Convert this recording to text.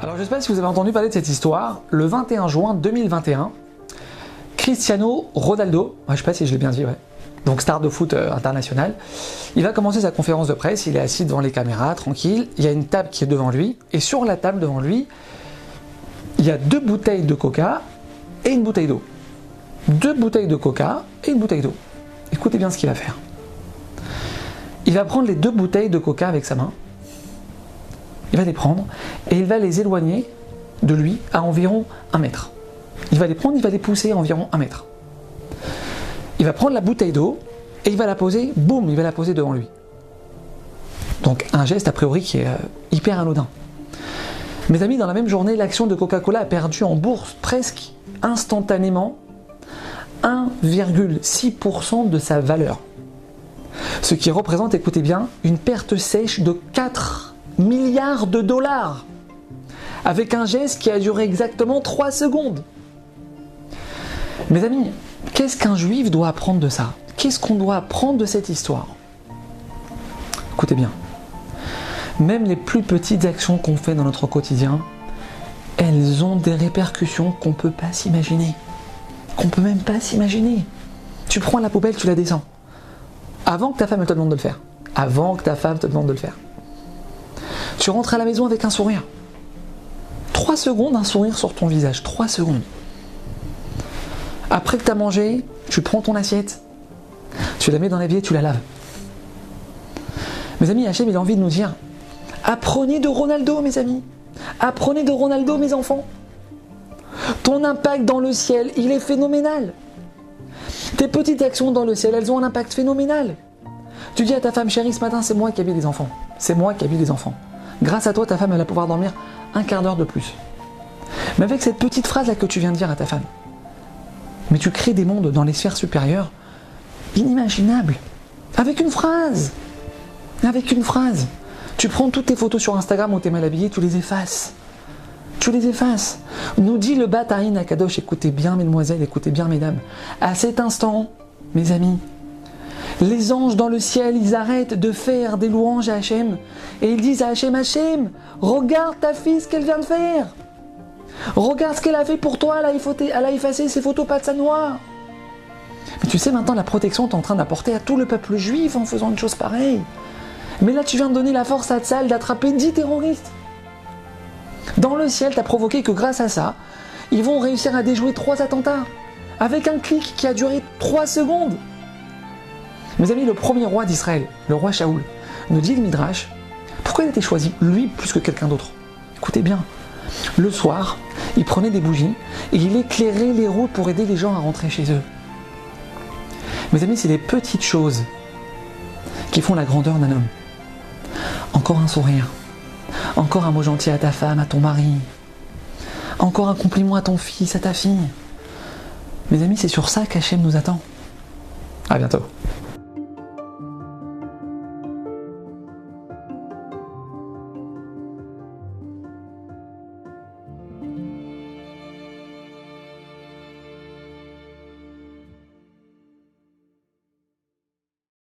Alors je ne sais pas si vous avez entendu parler de cette histoire. Le 21 juin 2021, Cristiano Ronaldo, je ne sais pas si je l'ai bien dit, donc star de foot euh, international, il va commencer sa conférence de presse, il est assis devant les caméras, tranquille, il y a une table qui est devant lui, et sur la table devant lui, il y a deux bouteilles de coca et une bouteille d'eau. Deux bouteilles de coca et une bouteille d'eau. Écoutez bien ce qu'il va faire. Il va prendre les deux bouteilles de coca avec sa main, il va les prendre et il va les éloigner de lui à environ un mètre. Il va les prendre, il va les pousser à environ un mètre. Il va prendre la bouteille d'eau et il va la poser, boum, il va la poser devant lui. Donc un geste a priori qui est euh, hyper anodin. Mes amis, dans la même journée, l'action de Coca-Cola a perdu en bourse presque instantanément 1,6% de sa valeur. Ce qui représente, écoutez bien, une perte sèche de 4 milliards de dollars. Avec un geste qui a duré exactement 3 secondes. Mes amis, qu'est-ce qu'un juif doit apprendre de ça? Qu'est-ce qu'on doit apprendre de cette histoire? Écoutez bien. Même les plus petites actions qu'on fait dans notre quotidien, elles ont des répercussions qu'on ne peut pas s'imaginer. Qu'on ne peut même pas s'imaginer. Tu prends la poubelle, tu la descends. Avant que ta femme te demande de le faire. Avant que ta femme te demande de le faire. Tu rentres à la maison avec un sourire. Trois secondes, un sourire sur ton visage. Trois secondes. Après que tu as mangé, tu prends ton assiette, tu la mets dans l'évier, tu la laves. Mes amis, Hachem, il a envie de nous dire apprenez de Ronaldo, mes amis. Apprenez de Ronaldo, mes enfants. Ton impact dans le ciel, il est phénoménal. Tes petites actions dans le ciel, elles ont un impact phénoménal. Tu dis à ta femme, chérie, ce matin, c'est moi qui ai des enfants. C'est moi qui ai des enfants. Grâce à toi, ta femme, elle va pouvoir dormir un quart d'heure de plus. Mais avec cette petite phrase-là que tu viens de dire à ta femme, mais tu crées des mondes dans les sphères supérieures inimaginables. Avec une phrase. Avec une phrase. Tu prends toutes tes photos sur Instagram où tu es mal habillé, tu les effaces. Tu les effaces. Nous dit le Bataïn Akadosh, écoutez bien mesdemoiselles, écoutez bien mesdames. À cet instant, mes amis, les anges dans le ciel, ils arrêtent de faire des louanges à Hachem et ils disent à Hachem, Hachem, regarde ta fille ce qu'elle vient de faire. Regarde ce qu'elle a fait pour toi, elle a effacé ses photos pas de sa noire. Mais tu sais maintenant la protection tu es en train d'apporter à tout le peuple juif en faisant une chose pareille. Mais là tu viens de donner la force à Tzal d'attraper 10 terroristes. Dans le ciel, tu as provoqué que grâce à ça, ils vont réussir à déjouer trois attentats. Avec un clic qui a duré 3 secondes. Mes amis, le premier roi d'Israël, le roi Shaoul, nous dit le Midrash, pourquoi il a été choisi, lui, plus que quelqu'un d'autre? Écoutez bien, le soir, il prenait des bougies et il éclairait les routes pour aider les gens à rentrer chez eux. Mes amis, c'est les petites choses qui font la grandeur d'un homme. Encore un sourire, encore un mot gentil à ta femme, à ton mari, encore un compliment à ton fils, à ta fille. Mes amis, c'est sur ça qu'Hachem nous attend. À bientôt.